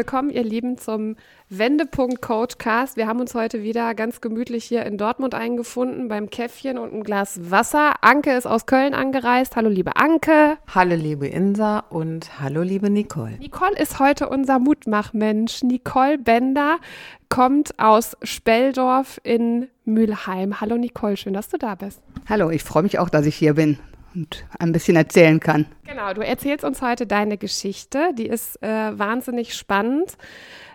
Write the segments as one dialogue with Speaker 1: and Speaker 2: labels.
Speaker 1: willkommen, ihr Lieben, zum Wendepunkt Coachcast. Wir haben uns heute wieder ganz gemütlich hier in Dortmund eingefunden beim Käffchen und ein Glas Wasser. Anke ist aus Köln angereist. Hallo, liebe Anke.
Speaker 2: Hallo, liebe Insa und hallo, liebe Nicole.
Speaker 1: Nicole ist heute unser Mutmachmensch. Nicole Bender kommt aus Speldorf in Mülheim. Hallo, Nicole, schön, dass du da bist.
Speaker 2: Hallo, ich freue mich auch, dass ich hier bin und ein bisschen erzählen kann.
Speaker 1: Genau, du erzählst uns heute deine Geschichte. Die ist äh, wahnsinnig spannend,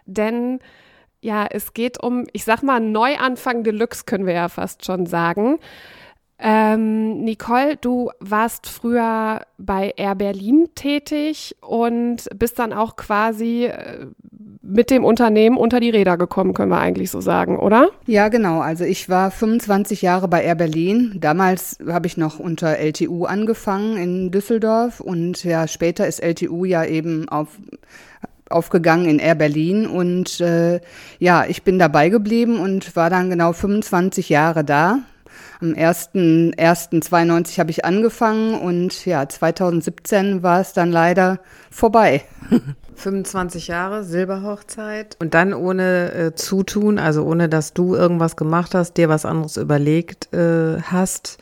Speaker 1: denn ja, es geht um, ich sag mal, Neuanfang Deluxe, können wir ja fast schon sagen. Ähm, Nicole, du warst früher bei Air Berlin tätig und bist dann auch quasi äh, mit dem Unternehmen unter die Räder gekommen, können wir eigentlich so sagen, oder?
Speaker 2: Ja, genau. Also ich war 25 Jahre bei Air Berlin. Damals habe ich noch unter LTU angefangen in Düsseldorf und ja, später ist LTU ja eben auf aufgegangen in Air Berlin und äh, ja, ich bin dabei geblieben und war dann genau 25 Jahre da. Am 1.1.92 habe ich angefangen und ja, 2017 war es dann leider vorbei.
Speaker 3: 25 Jahre, Silberhochzeit. Und dann ohne äh, Zutun, also ohne dass du irgendwas gemacht hast, dir was anderes überlegt äh, hast,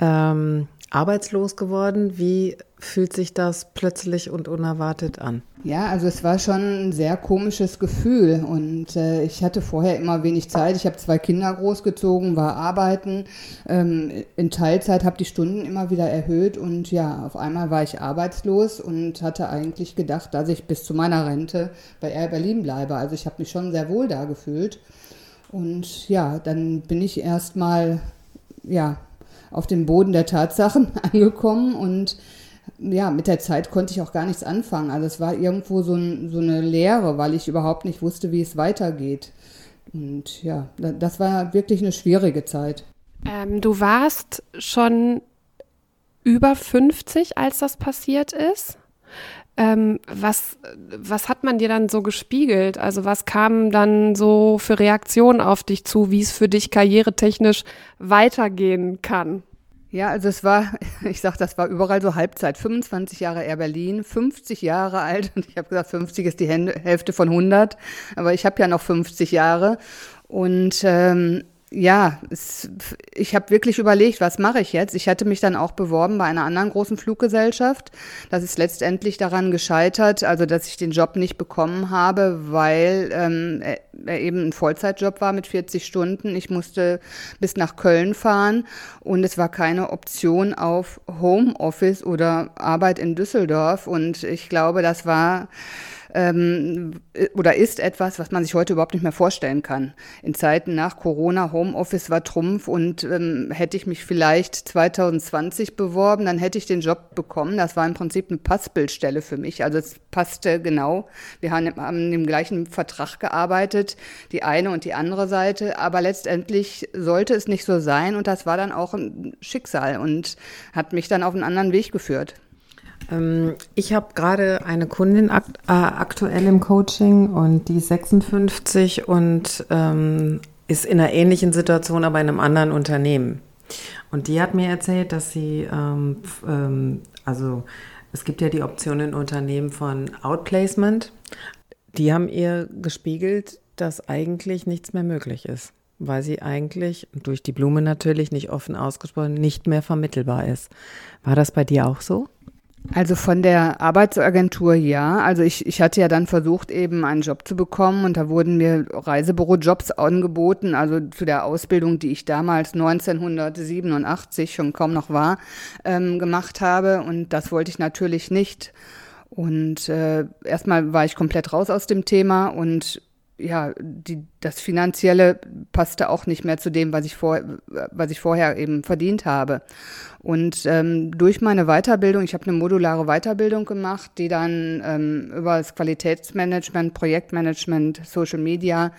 Speaker 3: ähm, arbeitslos geworden. Wie fühlt sich das plötzlich und unerwartet an?
Speaker 2: Ja, also es war schon ein sehr komisches Gefühl und äh, ich hatte vorher immer wenig Zeit. Ich habe zwei Kinder großgezogen, war arbeiten, ähm, in Teilzeit, habe die Stunden immer wieder erhöht und ja, auf einmal war ich arbeitslos und hatte eigentlich gedacht, dass ich bis zu meiner Rente bei Air Berlin bleibe. Also ich habe mich schon sehr wohl da gefühlt und ja, dann bin ich erstmal ja auf dem Boden der Tatsachen angekommen und ja, mit der Zeit konnte ich auch gar nichts anfangen. Also es war irgendwo so, ein, so eine Leere, weil ich überhaupt nicht wusste, wie es weitergeht. Und ja, das war wirklich eine schwierige Zeit.
Speaker 1: Ähm, du warst schon über 50, als das passiert ist. Ähm, was, was hat man dir dann so gespiegelt? Also was kamen dann so für Reaktionen auf dich zu, wie es für dich karrieretechnisch weitergehen kann?
Speaker 2: Ja, also es war, ich sag, das war überall so Halbzeit. 25 Jahre Air Berlin, 50 Jahre alt und ich habe gesagt, 50 ist die Hälfte von 100, aber ich habe ja noch 50 Jahre und ähm, ja, es, ich habe wirklich überlegt, was mache ich jetzt? Ich hatte mich dann auch beworben bei einer anderen großen Fluggesellschaft. Das ist letztendlich daran gescheitert, also dass ich den Job nicht bekommen habe, weil ähm, er eben ein Vollzeitjob war mit 40 Stunden. Ich musste bis nach Köln fahren und es war keine Option auf Homeoffice oder Arbeit in Düsseldorf. Und ich glaube, das war ähm, oder ist etwas, was man sich heute überhaupt nicht mehr vorstellen kann. In Zeiten nach Corona, Homeoffice war Trumpf und ähm, hätte ich mich vielleicht 2020 beworben, dann hätte ich den Job bekommen. Das war im Prinzip eine Passbildstelle für mich. Also es passte genau. Wir haben, haben im gleichen Vertrag gearbeitet, die eine und die andere Seite, aber letztendlich sollte es nicht so sein und das war dann auch ein Schicksal und hat mich dann auf einen anderen Weg geführt.
Speaker 3: Ähm, ich habe gerade eine Kundin akt äh, aktuell im Coaching und die ist 56 und ähm, ist in einer ähnlichen Situation, aber in einem anderen Unternehmen. Und die hat mir erzählt, dass sie, ähm, ähm, also es gibt ja die Option in Unternehmen von Outplacement. Die haben ihr gespiegelt, dass eigentlich nichts mehr möglich ist, weil sie eigentlich durch die Blume natürlich nicht offen ausgesprochen nicht mehr vermittelbar ist. War das bei dir auch so?
Speaker 2: Also von der Arbeitsagentur ja. Also ich, ich hatte ja dann versucht, eben einen Job zu bekommen und da wurden mir Reisebürojobs angeboten, also zu der Ausbildung, die ich damals 1987 schon kaum noch war, ähm, gemacht habe. Und das wollte ich natürlich nicht. Und äh, erstmal war ich komplett raus aus dem Thema und ja, die, das Finanzielle passte auch nicht mehr zu dem, was ich, vor, was ich vorher eben verdient habe. Und ähm, durch meine Weiterbildung, ich habe eine modulare Weiterbildung gemacht, die dann ähm, über das Qualitätsmanagement, Projektmanagement, Social Media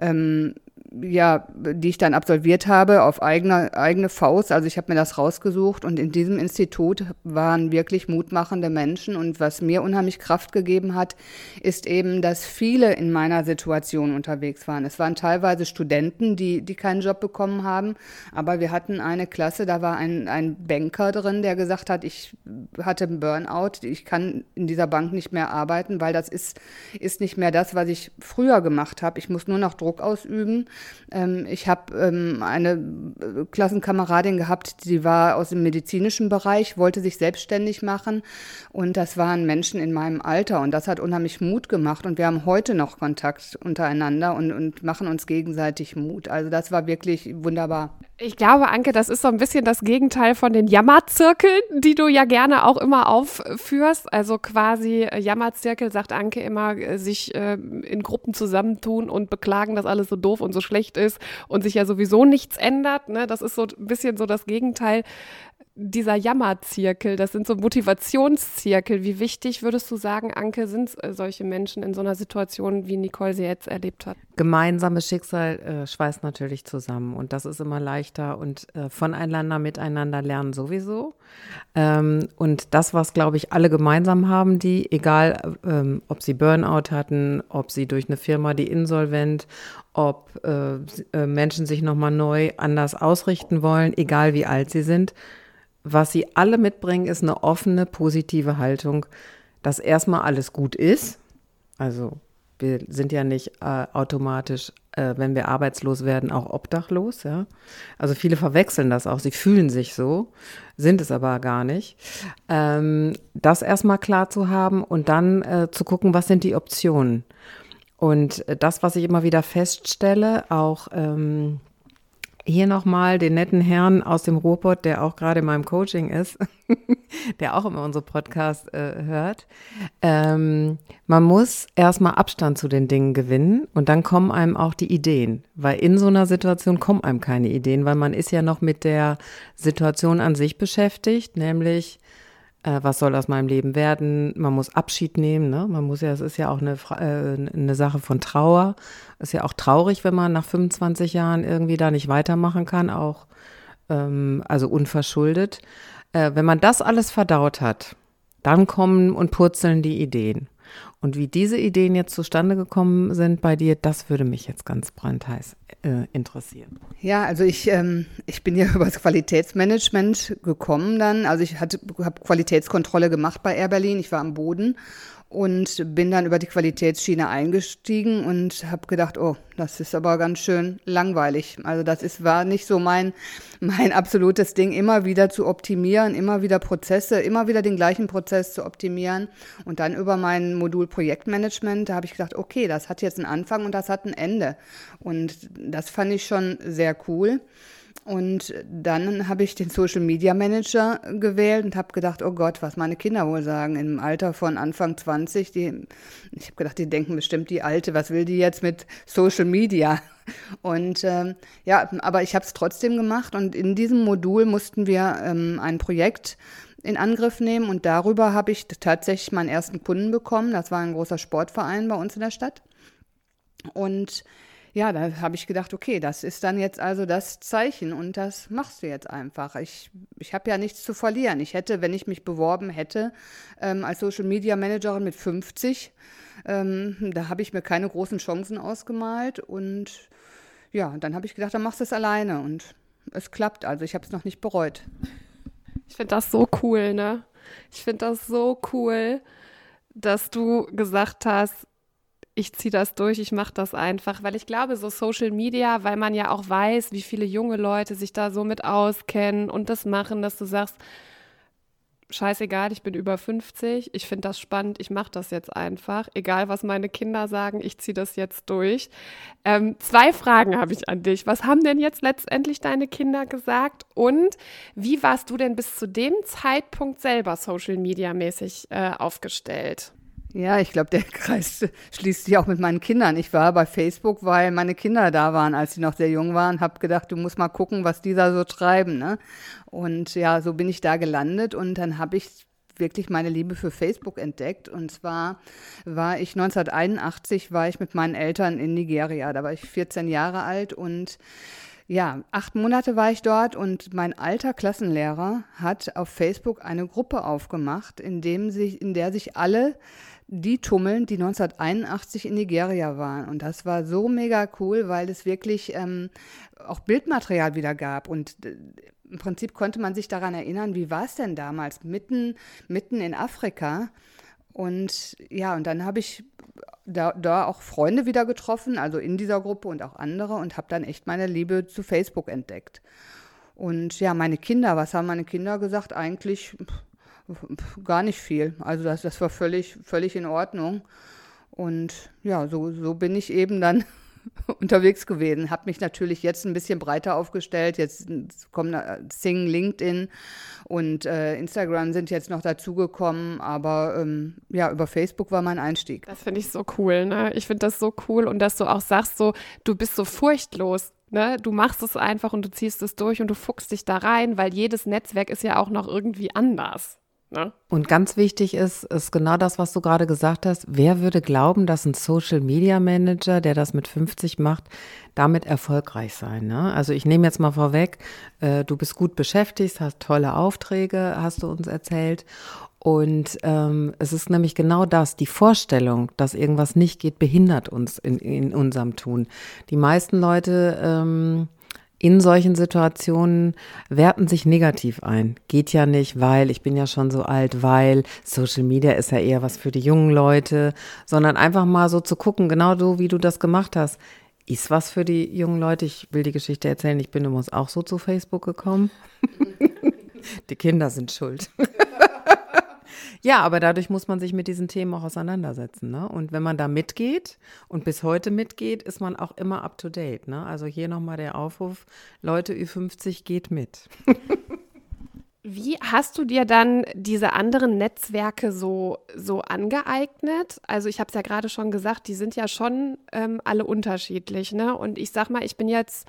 Speaker 2: ähm, ja, die ich dann absolviert habe auf eigene, eigene Faust. Also ich habe mir das rausgesucht und in diesem Institut waren wirklich mutmachende Menschen. Und was mir unheimlich Kraft gegeben hat, ist eben, dass viele in meiner Situation unterwegs waren. Es waren teilweise Studenten, die, die keinen Job bekommen haben, aber wir hatten eine Klasse, da war ein, ein Banker drin, der gesagt hat, ich hatte einen Burnout, ich kann in dieser Bank nicht mehr arbeiten, weil das ist, ist nicht mehr das, was ich früher gemacht habe. Ich muss nur noch Druck ausüben. Ähm, ich habe ähm, eine äh, Klassenkameradin gehabt, die war aus dem medizinischen Bereich, wollte sich selbstständig machen und das waren Menschen in meinem Alter und das hat unheimlich Mut gemacht und wir haben heute noch Kontakt untereinander und, und machen uns gegenseitig Mut. Also das war wirklich wunderbar.
Speaker 1: Ich glaube, Anke, das ist so ein bisschen das Gegenteil von den Jammerzirkeln, die du ja gerne auch immer aufführst. Also quasi äh, Jammerzirkel, sagt Anke immer, äh, sich äh, in Gruppen zusammentun und beklagen, dass alles so doof und so schlecht ist und sich ja sowieso nichts ändert. Ne? Das ist so ein bisschen so das Gegenteil dieser Jammerzirkel, das sind so Motivationszirkel. Wie wichtig würdest du sagen, Anke, sind äh, solche Menschen in so einer Situation, wie Nicole sie jetzt erlebt hat?
Speaker 3: Gemeinsames Schicksal äh, schweißt natürlich zusammen und das ist immer leichter und äh, voneinander, miteinander lernen sowieso. Ähm, und das, was, glaube ich, alle gemeinsam haben, die, egal ähm, ob sie Burnout hatten, ob sie durch eine Firma, die insolvent, ob äh, äh Menschen sich nochmal neu anders ausrichten wollen, egal wie alt sie sind, was sie alle mitbringen, ist eine offene, positive Haltung, dass erstmal alles gut ist. Also wir sind ja nicht äh, automatisch, äh, wenn wir arbeitslos werden, auch obdachlos. Ja? Also viele verwechseln das auch. Sie fühlen sich so, sind es aber gar nicht. Ähm, das erstmal klar zu haben und dann äh, zu gucken, was sind die Optionen. Und äh, das, was ich immer wieder feststelle, auch ähm, hier nochmal den netten Herrn aus dem Ruhrpott, der auch gerade in meinem Coaching ist, der auch immer unsere Podcast äh, hört. Ähm, man muss erstmal Abstand zu den Dingen gewinnen und dann kommen einem auch die Ideen. Weil in so einer Situation kommen einem keine Ideen, weil man ist ja noch mit der Situation an sich beschäftigt, nämlich äh, was soll aus meinem Leben werden? Man muss Abschied nehmen, ne? Man muss ja, es ist ja auch eine, äh, eine Sache von Trauer. Ist ja auch traurig, wenn man nach 25 Jahren irgendwie da nicht weitermachen kann, auch ähm, also unverschuldet. Äh, wenn man das alles verdaut hat, dann kommen und purzeln die Ideen. Und wie diese Ideen jetzt zustande gekommen sind bei dir, das würde mich jetzt ganz brandheiß äh, interessieren.
Speaker 2: Ja, also ich, ähm, ich bin ja über das Qualitätsmanagement gekommen dann. Also ich habe Qualitätskontrolle gemacht bei Air Berlin. Ich war am Boden und bin dann über die Qualitätsschiene eingestiegen und habe gedacht, oh, das ist aber ganz schön langweilig. Also das ist, war nicht so mein, mein absolutes Ding, immer wieder zu optimieren, immer wieder Prozesse, immer wieder den gleichen Prozess zu optimieren. Und dann über mein Modul Projektmanagement, da habe ich gedacht, okay, das hat jetzt einen Anfang und das hat ein Ende. Und das fand ich schon sehr cool. Und dann habe ich den Social Media Manager gewählt und habe gedacht, oh Gott, was meine Kinder wohl sagen. Im Alter von Anfang 20, die, ich habe gedacht, die denken bestimmt, die Alte, was will die jetzt mit Social Media? Und ähm, ja, aber ich habe es trotzdem gemacht und in diesem Modul mussten wir ähm, ein Projekt in Angriff nehmen und darüber habe ich tatsächlich meinen ersten Kunden bekommen. Das war ein großer Sportverein bei uns in der Stadt. Und ja, da habe ich gedacht, okay, das ist dann jetzt also das Zeichen und das machst du jetzt einfach. Ich, ich habe ja nichts zu verlieren. Ich hätte, wenn ich mich beworben hätte, ähm, als Social Media Managerin mit 50, ähm, da habe ich mir keine großen Chancen ausgemalt und ja, dann habe ich gedacht, dann machst du es alleine und es klappt. Also ich habe es noch nicht bereut.
Speaker 1: Ich finde das so cool, ne? Ich finde das so cool, dass du gesagt hast, ich ziehe das durch, ich mache das einfach, weil ich glaube, so Social Media, weil man ja auch weiß, wie viele junge Leute sich da so mit auskennen und das machen, dass du sagst, scheißegal, ich bin über 50, ich finde das spannend, ich mache das jetzt einfach, egal was meine Kinder sagen, ich ziehe das jetzt durch. Ähm, zwei Fragen habe ich an dich. Was haben denn jetzt letztendlich deine Kinder gesagt und wie warst du denn bis zu dem Zeitpunkt selber Social Media mäßig äh, aufgestellt?
Speaker 2: Ja, ich glaube, der Kreis schließt sich auch mit meinen Kindern. Ich war bei Facebook, weil meine Kinder da waren, als sie noch sehr jung waren, habe gedacht, du musst mal gucken, was die da so treiben. Ne? Und ja, so bin ich da gelandet und dann habe ich wirklich meine Liebe für Facebook entdeckt. Und zwar war ich 1981, war ich mit meinen Eltern in Nigeria. Da war ich 14 Jahre alt und ja, acht Monate war ich dort und mein alter Klassenlehrer hat auf Facebook eine Gruppe aufgemacht, in, dem sich, in der sich alle die tummeln, die 1981 in Nigeria waren. Und das war so mega cool, weil es wirklich ähm, auch Bildmaterial wieder gab. Und äh, im Prinzip konnte man sich daran erinnern, wie war es denn damals, mitten, mitten in Afrika. Und ja, und dann habe ich da, da auch Freunde wieder getroffen, also in dieser Gruppe und auch andere und habe dann echt meine Liebe zu Facebook entdeckt. Und ja, meine Kinder, was haben meine Kinder gesagt? Eigentlich gar nicht viel. Also das, das war völlig, völlig in Ordnung. Und ja, so, so bin ich eben dann unterwegs gewesen. Habe mich natürlich jetzt ein bisschen breiter aufgestellt. Jetzt kommen Sing, LinkedIn und äh, Instagram sind jetzt noch dazugekommen. Aber ähm, ja, über Facebook war mein Einstieg.
Speaker 1: Das finde ich so cool. Ne? Ich finde das so cool und dass du auch sagst, so du bist so furchtlos. Ne? Du machst es einfach und du ziehst es durch und du fuchst dich da rein, weil jedes Netzwerk ist ja auch noch irgendwie anders.
Speaker 3: Ne? Und ganz wichtig ist, ist genau das, was du gerade gesagt hast. Wer würde glauben, dass ein Social Media Manager, der das mit 50 macht, damit erfolgreich sein? Ne? Also ich nehme jetzt mal vorweg, äh, du bist gut beschäftigt, hast tolle Aufträge, hast du uns erzählt. Und ähm, es ist nämlich genau das, die Vorstellung, dass irgendwas nicht geht, behindert uns in, in unserem Tun. Die meisten Leute ähm, in solchen Situationen werten sich negativ ein. Geht ja nicht, weil ich bin ja schon so alt, weil Social Media ist ja eher was für die jungen Leute, sondern einfach mal so zu gucken, genau so wie du das gemacht hast. Ist was für die jungen Leute? Ich will die Geschichte erzählen. Ich bin übrigens auch so zu Facebook gekommen. die Kinder sind schuld. Ja, aber dadurch muss man sich mit diesen Themen auch auseinandersetzen. Ne? Und wenn man da mitgeht und bis heute mitgeht, ist man auch immer up to date. Ne? Also hier nochmal der Aufruf: Leute, Ü50 geht mit.
Speaker 1: Wie hast du dir dann diese anderen Netzwerke so, so angeeignet? Also ich habe es ja gerade schon gesagt, die sind ja schon ähm, alle unterschiedlich. Ne? Und ich sag mal, ich bin jetzt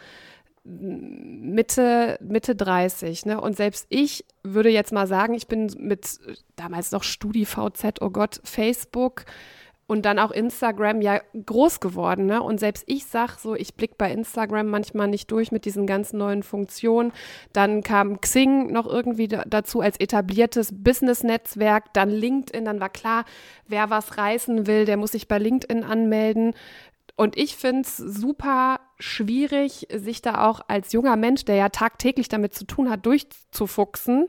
Speaker 1: Mitte, Mitte 30. Ne? Und selbst ich würde jetzt mal sagen, ich bin mit damals noch StudiVZ, oh Gott, Facebook und dann auch Instagram ja groß geworden. Ne? Und selbst ich sage so, ich blicke bei Instagram manchmal nicht durch mit diesen ganzen neuen Funktionen. Dann kam Xing noch irgendwie dazu als etabliertes Business-Netzwerk. Dann LinkedIn, dann war klar, wer was reißen will, der muss sich bei LinkedIn anmelden. Und ich finde es super schwierig, sich da auch als junger Mensch, der ja tagtäglich damit zu tun hat, durchzufuchsen.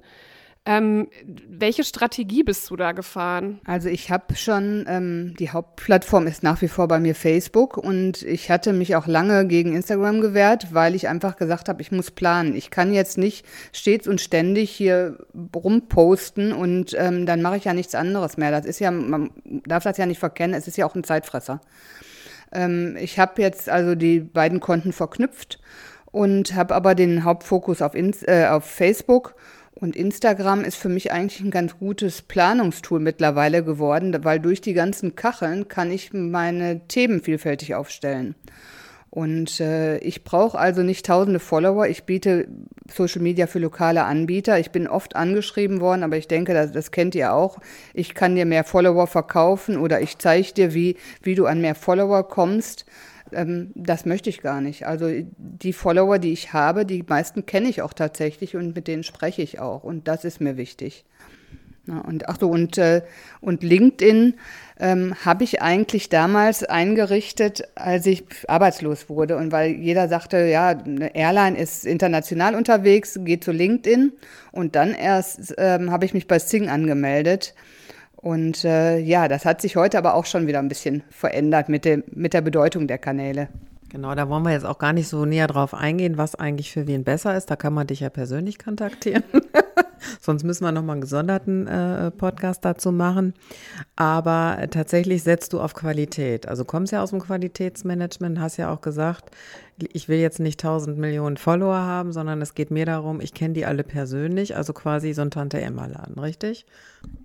Speaker 1: Ähm, welche Strategie bist du da gefahren?
Speaker 2: Also ich habe schon, ähm, die Hauptplattform ist nach wie vor bei mir Facebook und ich hatte mich auch lange gegen Instagram gewehrt, weil ich einfach gesagt habe, ich muss planen. Ich kann jetzt nicht stets und ständig hier rumposten und ähm, dann mache ich ja nichts anderes mehr. Das ist ja, man darf das ja nicht verkennen, es ist ja auch ein Zeitfresser. Ähm, ich habe jetzt also die beiden Konten verknüpft und habe aber den Hauptfokus auf, Inst äh, auf Facebook. Und Instagram ist für mich eigentlich ein ganz gutes Planungstool mittlerweile geworden, weil durch die ganzen Kacheln kann ich meine Themen vielfältig aufstellen. Und äh, ich brauche also nicht tausende Follower. Ich biete Social Media für lokale Anbieter. Ich bin oft angeschrieben worden, aber ich denke, das, das kennt ihr auch. Ich kann dir mehr Follower verkaufen oder ich zeige dir, wie, wie du an mehr Follower kommst. Ähm, das möchte ich gar nicht. Also die Follower, die ich habe, die meisten kenne ich auch tatsächlich und mit denen spreche ich auch. Und das ist mir wichtig. Ja, und ach so, und, äh, und LinkedIn ähm, habe ich eigentlich damals eingerichtet, als ich arbeitslos wurde. Und weil jeder sagte, ja, eine Airline ist international unterwegs, geht zu LinkedIn. Und dann erst ähm, habe ich mich bei Sing angemeldet. Und äh, ja, das hat sich heute aber auch schon wieder ein bisschen verändert mit, dem, mit der Bedeutung der Kanäle.
Speaker 3: Genau, da wollen wir jetzt auch gar nicht so näher drauf eingehen, was eigentlich für wen besser ist. Da kann man dich ja persönlich kontaktieren. Sonst müssen wir nochmal einen gesonderten äh, Podcast dazu machen. Aber tatsächlich setzt du auf Qualität. Also kommst ja aus dem Qualitätsmanagement, hast ja auch gesagt, ich will jetzt nicht tausend Millionen Follower haben, sondern es geht mir darum, ich kenne die alle persönlich, also quasi so ein Tante-Emma-Laden, richtig?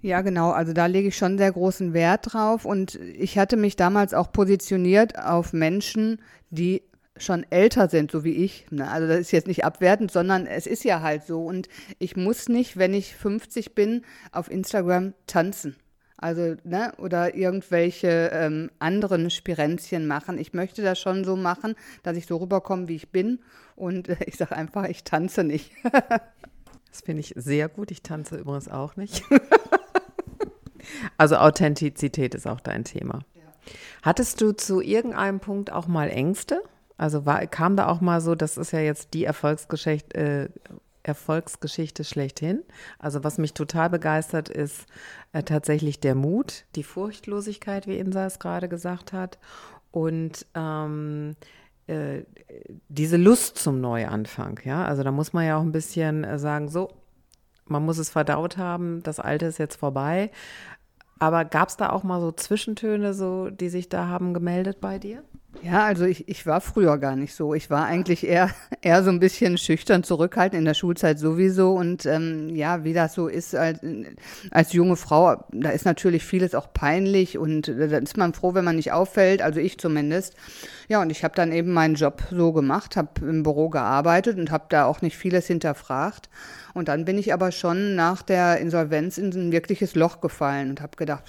Speaker 2: Ja, genau. Also da lege ich schon sehr großen Wert drauf. Und ich hatte mich damals auch positioniert auf Menschen, die schon älter sind, so wie ich. Ne? Also das ist jetzt nicht abwertend, sondern es ist ja halt so. Und ich muss nicht, wenn ich 50 bin, auf Instagram tanzen. Also, ne, oder irgendwelche ähm, anderen Spirenzchen machen. Ich möchte das schon so machen, dass ich so rüberkomme, wie ich bin. Und äh, ich sage einfach, ich tanze nicht.
Speaker 3: das finde ich sehr gut. Ich tanze übrigens auch nicht. also Authentizität ist auch dein Thema. Ja. Hattest du zu irgendeinem Punkt auch mal Ängste? Also war, kam da auch mal so, das ist ja jetzt die Erfolgsgeschichte, äh, Erfolgsgeschichte schlechthin. Also was mich total begeistert, ist äh, tatsächlich der Mut, die Furchtlosigkeit, wie Insa es gerade gesagt hat, und ähm, äh, diese Lust zum Neuanfang. Ja, also da muss man ja auch ein bisschen äh, sagen, so, man muss es verdaut haben, das Alte ist jetzt vorbei. Aber gab es da auch mal so Zwischentöne, so, die sich da haben gemeldet bei dir?
Speaker 2: Ja, also ich, ich war früher gar nicht so. Ich war eigentlich eher, eher so ein bisschen schüchtern zurückhaltend, in der Schulzeit sowieso. Und ähm, ja, wie das so ist als, als junge Frau, da ist natürlich vieles auch peinlich und da ist man froh, wenn man nicht auffällt, also ich zumindest. Ja, und ich habe dann eben meinen Job so gemacht, habe im Büro gearbeitet und habe da auch nicht vieles hinterfragt. Und dann bin ich aber schon nach der Insolvenz in ein wirkliches Loch gefallen und habe gedacht,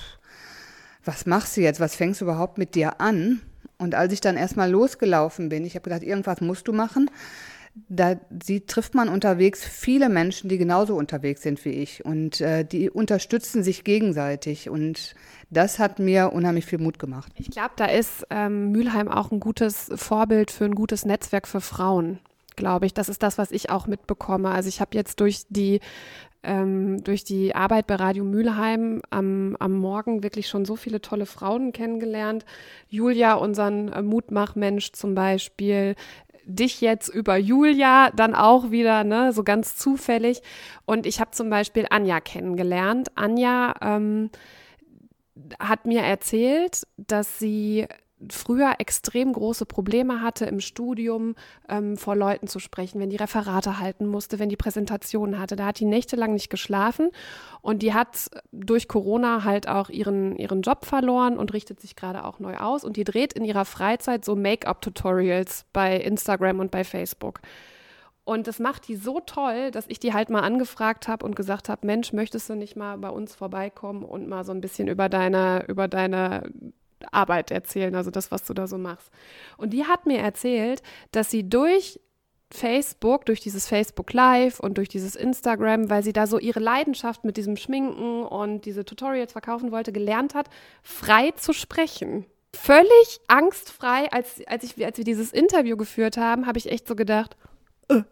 Speaker 2: was machst du jetzt? Was fängst du überhaupt mit dir an? Und als ich dann erstmal losgelaufen bin, ich habe gedacht, irgendwas musst du machen. Da sie, trifft man unterwegs viele Menschen, die genauso unterwegs sind wie ich. Und äh, die unterstützen sich gegenseitig. Und das hat mir unheimlich viel Mut gemacht.
Speaker 1: Ich glaube, da ist ähm, Mülheim auch ein gutes Vorbild für ein gutes Netzwerk für Frauen glaube ich. Das ist das, was ich auch mitbekomme. Also ich habe jetzt durch die ähm, durch die Arbeit bei Radio Mülheim am, am Morgen wirklich schon so viele tolle Frauen kennengelernt. Julia, unseren äh, Mutmachmensch zum Beispiel, dich jetzt über Julia dann auch wieder, ne, so ganz zufällig. Und ich habe zum Beispiel Anja kennengelernt. Anja ähm, hat mir erzählt, dass sie früher extrem große Probleme hatte im Studium ähm, vor Leuten zu sprechen, wenn die Referate halten musste, wenn die Präsentationen hatte. Da hat die nächtelang nicht geschlafen und die hat durch Corona halt auch ihren, ihren Job verloren und richtet sich gerade auch neu aus und die dreht in ihrer Freizeit so Make-up-Tutorials bei Instagram und bei Facebook. Und das macht die so toll, dass ich die halt mal angefragt habe und gesagt habe, Mensch, möchtest du nicht mal bei uns vorbeikommen und mal so ein bisschen über deine, über deine Arbeit erzählen, also das, was du da so machst. Und die hat mir erzählt, dass sie durch Facebook, durch dieses Facebook Live und durch dieses Instagram, weil sie da so ihre Leidenschaft mit diesem Schminken und diese Tutorials verkaufen wollte, gelernt hat, frei zu sprechen. Völlig angstfrei, als, als, ich, als wir dieses Interview geführt haben, habe ich echt so gedacht, äh.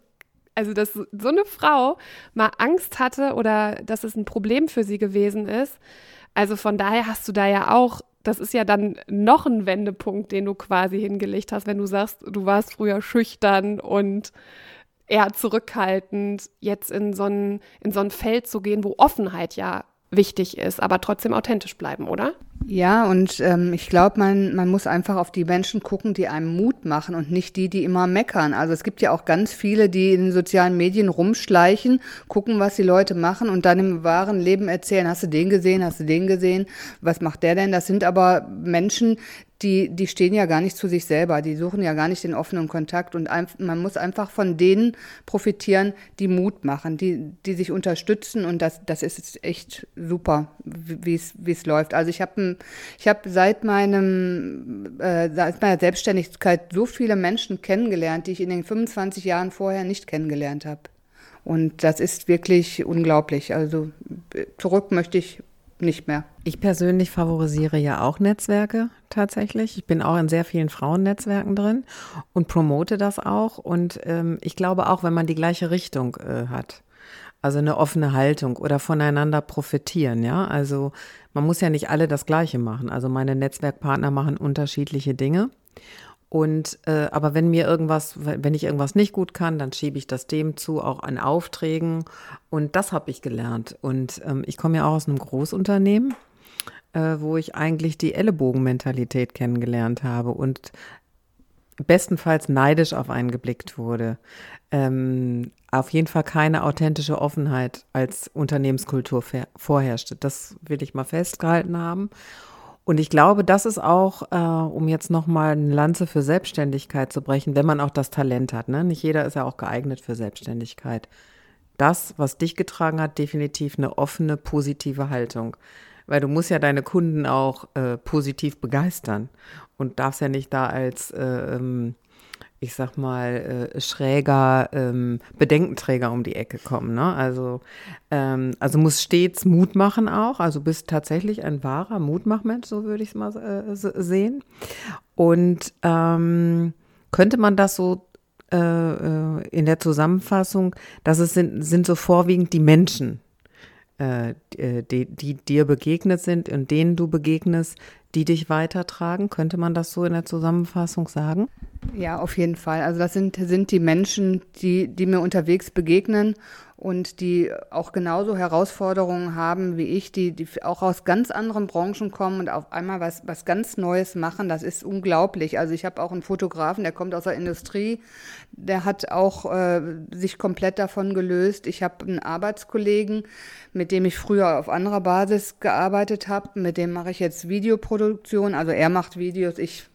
Speaker 1: also dass so eine Frau mal Angst hatte oder dass es ein Problem für sie gewesen ist. Also von daher hast du da ja auch das ist ja dann noch ein Wendepunkt, den du quasi hingelegt hast, wenn du sagst, du warst früher schüchtern und eher zurückhaltend, jetzt in so ein, in so ein Feld zu gehen, wo Offenheit ja wichtig ist, aber trotzdem authentisch bleiben, oder?
Speaker 2: Ja, und ähm, ich glaube, man, man muss einfach auf die Menschen gucken, die einem Mut machen und nicht die, die immer meckern. Also es gibt ja auch ganz viele, die in den sozialen Medien rumschleichen, gucken, was die Leute machen und dann im wahren Leben erzählen, hast du den gesehen, hast du den gesehen, was macht der denn? Das sind aber Menschen, die, die stehen ja gar nicht zu sich selber, die suchen ja gar nicht den offenen Kontakt und ein, man muss einfach von denen profitieren, die Mut machen, die, die sich unterstützen und das, das ist echt super, wie es läuft. Also ich habe ich hab seit meinem, äh, seit meiner Selbstständigkeit so viele Menschen kennengelernt, die ich in den 25 Jahren vorher nicht kennengelernt habe. Und das ist wirklich unglaublich. Also zurück möchte ich nicht mehr.
Speaker 3: Ich persönlich favorisiere ja auch Netzwerke tatsächlich. Ich bin auch in sehr vielen Frauennetzwerken drin und promote das auch. Und ähm, ich glaube auch, wenn man die gleiche Richtung äh, hat, also eine offene Haltung oder voneinander profitieren, ja. Also man muss ja nicht alle das Gleiche machen. Also meine Netzwerkpartner machen unterschiedliche Dinge. Und äh, aber wenn mir irgendwas, wenn ich irgendwas nicht gut kann, dann schiebe ich das dem zu, auch an Aufträgen. Und das habe ich gelernt. Und ähm, ich komme ja auch aus einem Großunternehmen, äh, wo ich eigentlich die Ellenbogenmentalität kennengelernt habe und bestenfalls neidisch auf einen geblickt wurde. Ähm, auf jeden Fall keine authentische Offenheit als Unternehmenskultur vorherrschte. Das will ich mal festgehalten haben. Und ich glaube, das ist auch, äh, um jetzt nochmal eine Lanze für Selbstständigkeit zu brechen, wenn man auch das Talent hat. Ne? Nicht jeder ist ja auch geeignet für Selbstständigkeit. Das, was dich getragen hat, definitiv eine offene, positive Haltung. Weil du musst ja deine Kunden auch äh, positiv begeistern und darfst ja nicht da als äh, ähm, ich sag mal, äh, schräger ähm, Bedenkenträger um die Ecke kommen. Ne? Also, ähm, also muss stets Mut machen auch. Also bist tatsächlich ein wahrer Mutmachmensch, so würde ich es mal äh, sehen. Und ähm, könnte man das so äh, äh, in der Zusammenfassung, dass es sind, sind so vorwiegend die Menschen, äh, die, die dir begegnet sind und denen du begegnest, die dich weitertragen. Könnte man das so in der Zusammenfassung sagen?
Speaker 2: Ja, auf jeden Fall. Also das sind, sind die Menschen, die, die mir unterwegs begegnen und die auch genauso Herausforderungen haben wie ich, die, die auch aus ganz anderen Branchen kommen und auf einmal was, was ganz Neues machen. Das ist unglaublich. Also ich habe auch einen Fotografen, der kommt aus der Industrie, der hat auch äh, sich komplett davon gelöst. Ich habe einen Arbeitskollegen, mit dem ich früher auf anderer Basis gearbeitet habe. Mit dem mache ich jetzt Videoproduktion. Also er macht Videos, ich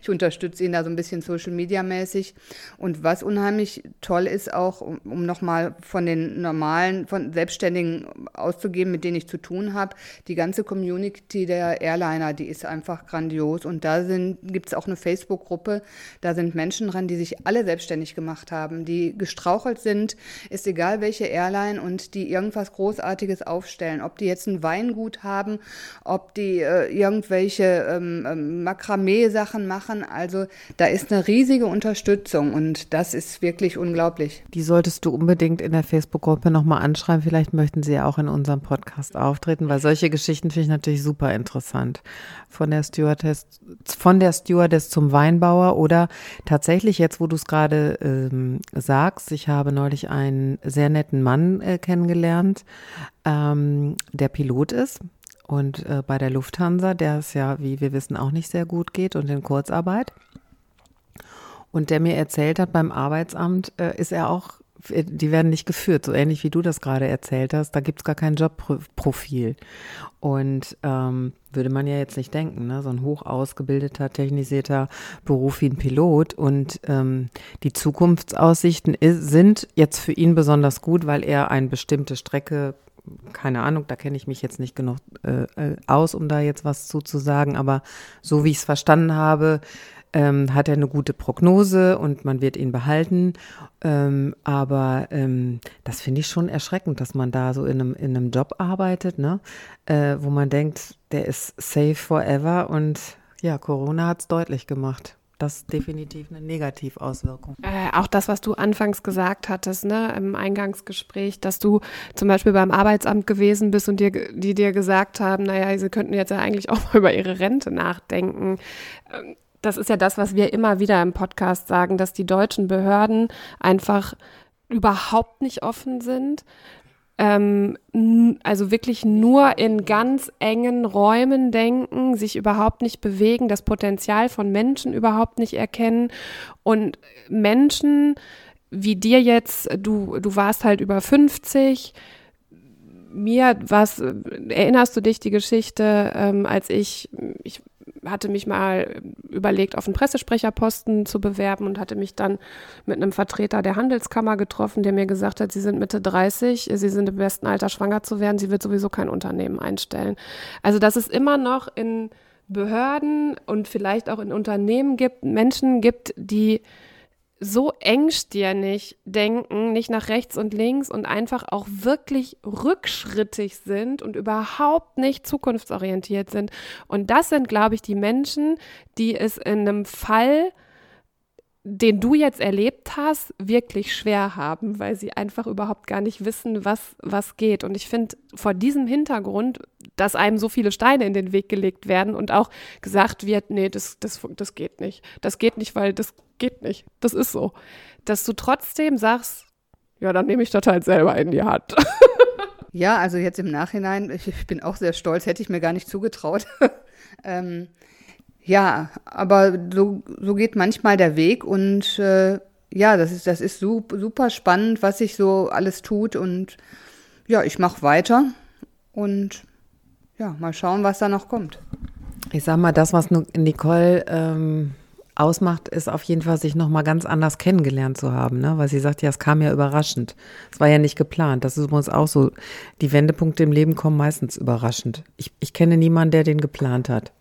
Speaker 2: ich unterstütze ihn da so ein bisschen Social Media mäßig. Und was unheimlich toll ist auch, um, nochmal von den normalen, von Selbstständigen auszugeben, mit denen ich zu tun habe, die ganze Community der Airliner, die ist einfach grandios. Und da gibt es auch eine Facebook-Gruppe, da sind Menschen dran, die sich alle selbstständig gemacht haben, die gestrauchelt sind, ist egal welche Airline und die irgendwas Großartiges aufstellen. Ob die jetzt ein Weingut haben, ob die äh, irgendwelche ähm, ähm Makramee-Sachen Sachen machen. Also da ist eine riesige Unterstützung und das ist wirklich unglaublich.
Speaker 3: Die solltest du unbedingt in der Facebook-Gruppe nochmal anschreiben. Vielleicht möchten sie ja auch in unserem Podcast auftreten, weil solche Geschichten finde ich natürlich super interessant. Von der Stewardess, von der Stewardess zum Weinbauer oder tatsächlich jetzt, wo du es gerade ähm, sagst, ich habe neulich einen sehr netten Mann äh, kennengelernt, ähm, der Pilot ist und äh, bei der Lufthansa, der es ja, wie wir wissen, auch nicht sehr gut geht und in Kurzarbeit. Und der mir erzählt hat, beim Arbeitsamt äh, ist er auch, äh, die werden nicht geführt, so ähnlich wie du das gerade erzählt hast. Da gibt es gar kein Jobprofil. Und ähm, würde man ja jetzt nicht denken, ne? so ein hoch ausgebildeter, technisierter Beruf wie ein Pilot. Und ähm, die Zukunftsaussichten ist, sind jetzt für ihn besonders gut, weil er eine bestimmte Strecke keine Ahnung, da kenne ich mich jetzt nicht genug äh, äh, aus, um da jetzt was zu, zu sagen, aber so wie ich es verstanden habe, ähm, hat er eine gute Prognose und man wird ihn behalten. Ähm, aber ähm, das finde ich schon erschreckend, dass man da so in einem, in einem Job arbeitet, ne? Äh, wo man denkt, der ist safe forever und ja, Corona hat es deutlich gemacht das definitiv eine Negativauswirkung.
Speaker 1: Äh, auch das, was du anfangs gesagt hattest, ne, im Eingangsgespräch, dass du zum Beispiel beim Arbeitsamt gewesen bist und dir, die dir gesagt haben, naja, sie könnten jetzt ja eigentlich auch mal über ihre Rente nachdenken. Ähm, das ist ja das, was wir immer wieder im Podcast sagen, dass die deutschen Behörden einfach überhaupt nicht offen sind ähm, also wirklich nur in ganz engen Räumen denken, sich überhaupt nicht bewegen, das Potenzial von Menschen überhaupt nicht erkennen. Und Menschen wie dir jetzt, du, du warst halt über 50, mir was, erinnerst du dich die Geschichte, ähm, als ich, ich hatte mich mal überlegt, auf einen Pressesprecherposten zu bewerben und hatte mich dann mit einem Vertreter der Handelskammer getroffen, der mir gesagt hat, Sie sind Mitte 30, Sie sind im besten Alter, schwanger zu werden, sie wird sowieso kein Unternehmen einstellen. Also, dass es immer noch in Behörden und vielleicht auch in Unternehmen gibt, Menschen gibt, die so engstirnig denken, nicht nach rechts und links und einfach auch wirklich rückschrittig sind und überhaupt nicht zukunftsorientiert sind. Und das sind, glaube ich, die Menschen, die es in einem Fall den du jetzt erlebt hast, wirklich schwer haben, weil sie einfach überhaupt gar nicht wissen, was, was geht. Und ich finde, vor diesem Hintergrund, dass einem so viele Steine in den Weg gelegt werden und auch gesagt wird, nee, das, das, das geht nicht. Das geht nicht, weil das geht nicht. Das ist so. Dass du trotzdem sagst, ja, dann nehme ich das halt selber in die Hand.
Speaker 2: Ja, also jetzt im Nachhinein, ich, ich bin auch sehr stolz, hätte ich mir gar nicht zugetraut. ähm, ja, aber so, so geht manchmal der Weg und äh, ja, das ist, das ist super spannend, was sich so alles tut und ja, ich mache weiter und ja, mal schauen, was da noch kommt.
Speaker 3: Ich sag mal, das, was Nicole ähm, ausmacht, ist auf jeden Fall, sich nochmal ganz anders kennengelernt zu haben, ne? weil sie sagt, ja, es kam ja überraschend. Es war ja nicht geplant. Das ist übrigens auch so. Die Wendepunkte im Leben kommen meistens überraschend. Ich, ich kenne niemanden, der den geplant hat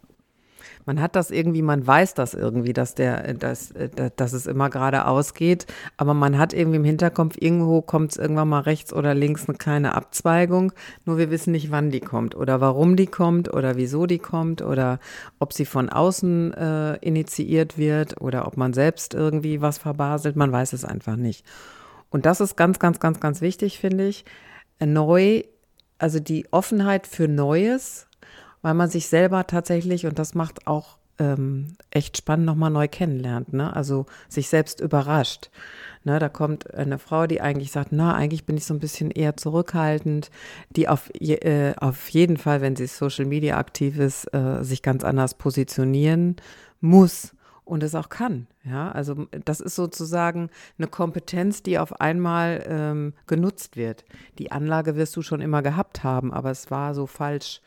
Speaker 3: man hat das irgendwie, man weiß das irgendwie, dass der, dass, dass es immer geradeaus geht, aber man hat irgendwie im Hinterkopf, irgendwo kommt es irgendwann mal rechts oder links eine kleine Abzweigung, nur wir wissen nicht, wann die kommt oder warum die kommt oder wieso die kommt oder ob sie von außen äh, initiiert wird oder ob man selbst irgendwie was verbaselt, man weiß es einfach nicht. Und das ist ganz, ganz, ganz, ganz wichtig, finde ich. Neu, also die Offenheit für Neues weil man sich selber tatsächlich, und das macht auch ähm, echt spannend, nochmal neu kennenlernt, ne? Also sich selbst überrascht. Ne, da kommt eine Frau, die eigentlich sagt, na, eigentlich bin ich so ein bisschen eher zurückhaltend, die auf, je, äh, auf jeden Fall, wenn sie Social Media aktiv ist, äh, sich ganz anders positionieren muss und es auch kann. Ja, also das ist sozusagen eine Kompetenz, die auf einmal ähm, genutzt wird. Die Anlage wirst du schon immer gehabt haben, aber es war so falsch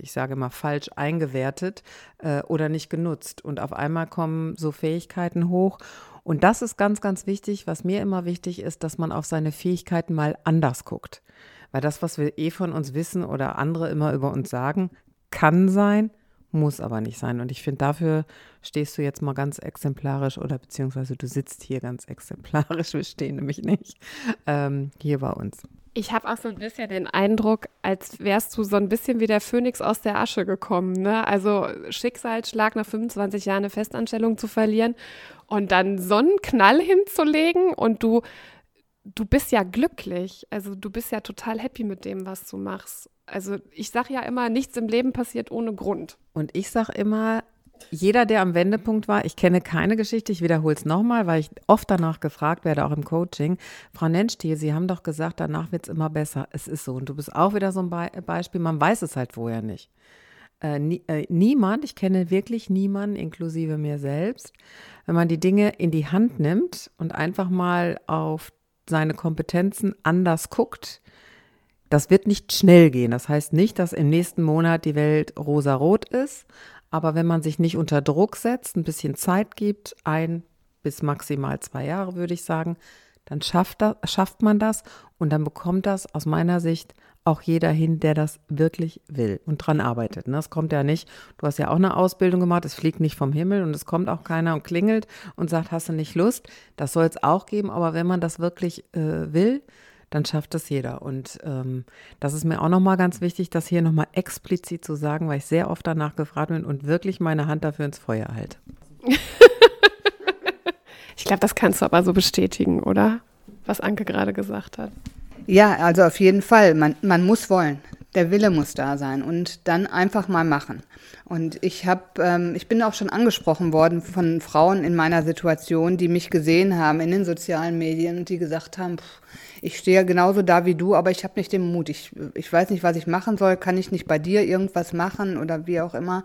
Speaker 3: ich sage mal, falsch eingewertet äh, oder nicht genutzt. Und auf einmal kommen so Fähigkeiten hoch. Und das ist ganz, ganz wichtig. Was mir immer wichtig ist, dass man auf seine Fähigkeiten mal anders guckt. Weil das, was wir eh von uns wissen oder andere immer über uns sagen, kann sein, muss aber nicht sein. Und ich finde, dafür stehst du jetzt mal ganz exemplarisch oder beziehungsweise du sitzt hier ganz exemplarisch, wir stehen nämlich nicht, ähm, hier bei uns.
Speaker 1: Ich habe auch so ein bisschen den Eindruck, als wärst du so ein bisschen wie der Phönix aus der Asche gekommen. Ne? Also Schicksalsschlag nach 25 Jahren eine Festanstellung zu verlieren und dann so einen Knall hinzulegen und du, du bist ja glücklich. Also du bist ja total happy mit dem, was du machst. Also ich sage ja immer, nichts im Leben passiert ohne Grund.
Speaker 3: Und ich sage immer, jeder, der am Wendepunkt war, ich kenne keine Geschichte, ich wiederhole es nochmal, weil ich oft danach gefragt werde, auch im Coaching. Frau Nennstiel, Sie haben doch gesagt, danach wird es immer besser. Es ist so. Und du bist auch wieder so ein Be Beispiel, man weiß es halt vorher nicht. Äh, nie, äh, niemand, ich kenne wirklich niemanden, inklusive mir selbst, wenn man die Dinge in die Hand nimmt und einfach mal auf seine Kompetenzen anders guckt, das wird nicht schnell gehen. Das heißt nicht, dass im nächsten Monat die Welt rosarot ist, aber wenn man sich nicht unter Druck setzt, ein bisschen Zeit gibt, ein bis maximal zwei Jahre würde ich sagen, dann schafft, das, schafft man das und dann bekommt das aus meiner Sicht auch jeder hin, der das wirklich will und dran arbeitet. Das ne? kommt ja nicht, du hast ja auch eine Ausbildung gemacht, es fliegt nicht vom Himmel und es kommt auch keiner und klingelt und sagt, hast du nicht Lust? Das soll es auch geben, aber wenn man das wirklich äh, will, dann schafft es jeder. Und ähm, das ist mir auch nochmal ganz wichtig, das hier nochmal explizit zu sagen, weil ich sehr oft danach gefragt bin und wirklich meine Hand dafür ins Feuer halte.
Speaker 1: ich glaube, das kannst du aber so bestätigen, oder? Was Anke gerade gesagt hat.
Speaker 2: Ja, also auf jeden Fall. Man, man muss wollen. Der Wille muss da sein und dann einfach mal machen. Und ich habe, ähm, ich bin auch schon angesprochen worden von Frauen in meiner Situation, die mich gesehen haben in den sozialen Medien und die gesagt haben, pff, ich stehe genauso da wie du, aber ich habe nicht den Mut. Ich, ich weiß nicht, was ich machen soll. Kann ich nicht bei dir irgendwas machen oder wie auch immer?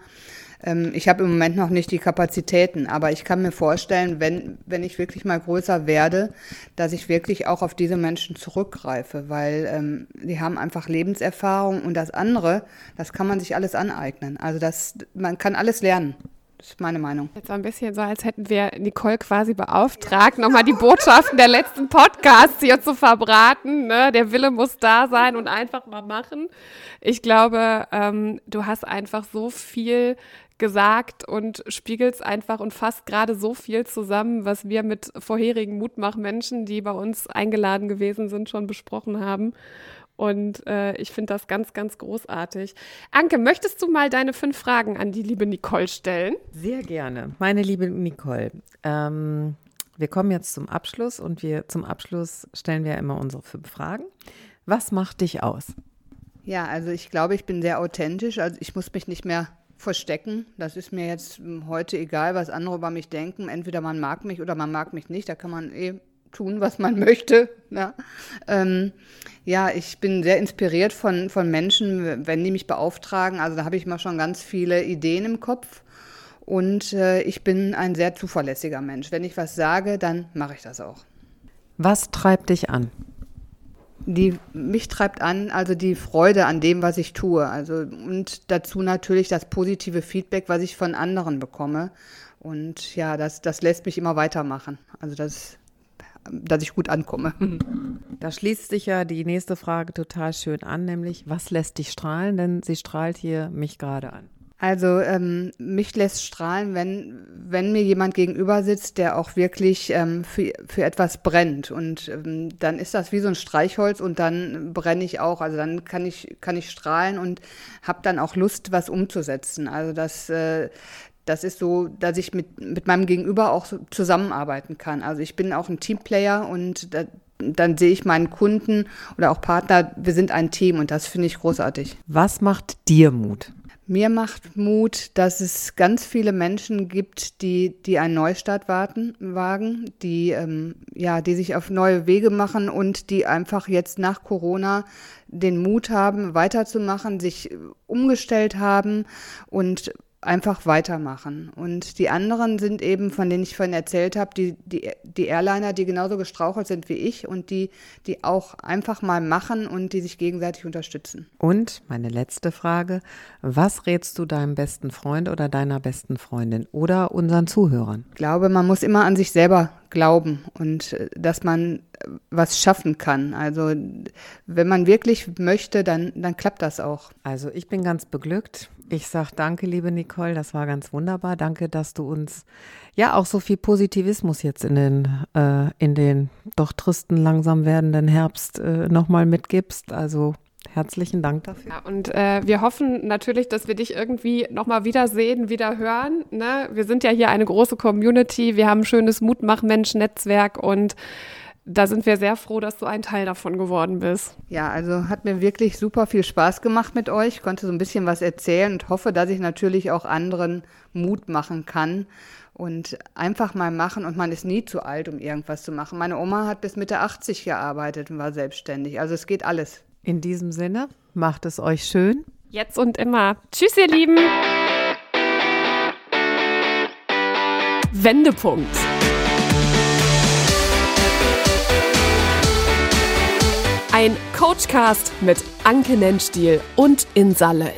Speaker 2: Ähm, ich habe im Moment noch nicht die Kapazitäten, aber ich kann mir vorstellen, wenn, wenn ich wirklich mal größer werde, dass ich wirklich auch auf diese Menschen zurückgreife, weil ähm, die haben einfach Lebenserfahrung und das andere, das kann man sich alles aneignen. Also das, man kann alles lernen. Das ist meine Meinung.
Speaker 1: Jetzt ein bisschen so, als hätten wir Nicole quasi beauftragt, nochmal die Botschaften der letzten Podcasts hier zu verbraten. Ne? Der Wille muss da sein und einfach mal machen. Ich glaube, ähm, du hast einfach so viel gesagt und spiegelst einfach und fasst gerade so viel zusammen, was wir mit vorherigen Mutmachmenschen, die bei uns eingeladen gewesen sind, schon besprochen haben. Und äh, ich finde das ganz, ganz großartig. Anke, möchtest du mal deine fünf Fragen an die liebe Nicole stellen?
Speaker 3: Sehr gerne. Meine liebe Nicole, ähm, wir kommen jetzt zum Abschluss und wir zum Abschluss stellen wir immer unsere fünf Fragen. Was macht dich aus?
Speaker 2: Ja, also ich glaube, ich bin sehr authentisch. Also ich muss mich nicht mehr verstecken. Das ist mir jetzt hm, heute egal, was andere über mich denken. Entweder man mag mich oder man mag mich nicht. Da kann man eh tun, was man möchte. Ja, ähm, ja ich bin sehr inspiriert von, von Menschen, wenn die mich beauftragen. Also da habe ich mal schon ganz viele Ideen im Kopf. Und äh, ich bin ein sehr zuverlässiger Mensch. Wenn ich was sage, dann mache ich das auch.
Speaker 3: Was treibt dich an?
Speaker 2: Die mich treibt an, also die Freude an dem, was ich tue. Also und dazu natürlich das positive Feedback, was ich von anderen bekomme. Und ja, das, das lässt mich immer weitermachen. Also das, dass ich gut ankomme.
Speaker 3: Da schließt sich ja die nächste Frage total schön an, nämlich was lässt dich strahlen? Denn sie strahlt hier mich gerade an.
Speaker 2: Also ähm, mich lässt strahlen, wenn, wenn mir jemand gegenüber sitzt, der auch wirklich ähm, für, für etwas brennt. Und ähm, dann ist das wie so ein Streichholz und dann brenne ich auch. Also dann kann ich, kann ich strahlen und habe dann auch Lust, was umzusetzen. Also das, äh, das ist so, dass ich mit, mit meinem Gegenüber auch so zusammenarbeiten kann. Also ich bin auch ein Teamplayer und da, dann sehe ich meinen Kunden oder auch Partner, wir sind ein Team und das finde ich großartig.
Speaker 3: Was macht dir Mut?
Speaker 2: Mir macht Mut, dass es ganz viele Menschen gibt, die, die einen Neustart warten, wagen, die, ähm, ja, die sich auf neue Wege machen und die einfach jetzt nach Corona den Mut haben, weiterzumachen, sich umgestellt haben und einfach weitermachen. Und die anderen sind eben, von denen ich vorhin erzählt habe, die, die, die Airliner, die genauso gestrauchelt sind wie ich und die, die auch einfach mal machen und die sich gegenseitig unterstützen.
Speaker 3: Und meine letzte Frage, was rätst du deinem besten Freund oder deiner besten Freundin oder unseren Zuhörern?
Speaker 2: Ich glaube, man muss immer an sich selber glauben und äh, dass man äh, was schaffen kann. Also wenn man wirklich möchte, dann, dann klappt das auch.
Speaker 3: Also ich bin ganz beglückt. Ich sage danke, liebe Nicole, das war ganz wunderbar. Danke, dass du uns ja auch so viel Positivismus jetzt in den, äh, in den doch tristen, langsam werdenden Herbst äh, nochmal mitgibst. Also herzlichen Dank dafür.
Speaker 1: Ja, und äh, wir hoffen natürlich, dass wir dich irgendwie nochmal wiedersehen, wieder hören. Ne? Wir sind ja hier eine große Community, wir haben ein schönes Mutmach-Mensch-Netzwerk und da sind wir sehr froh, dass du ein Teil davon geworden bist.
Speaker 2: Ja, also hat mir wirklich super viel Spaß gemacht mit euch. Ich konnte so ein bisschen was erzählen und hoffe, dass ich natürlich auch anderen Mut machen kann. Und einfach mal machen und man ist nie zu alt, um irgendwas zu machen. Meine Oma hat bis Mitte 80 gearbeitet und war selbstständig. Also es geht alles.
Speaker 3: In diesem Sinne, macht es euch schön.
Speaker 1: Jetzt und immer. Tschüss, ihr Lieben. Wendepunkt. Ein Coachcast mit Anke Nennstiel und Insa Löll.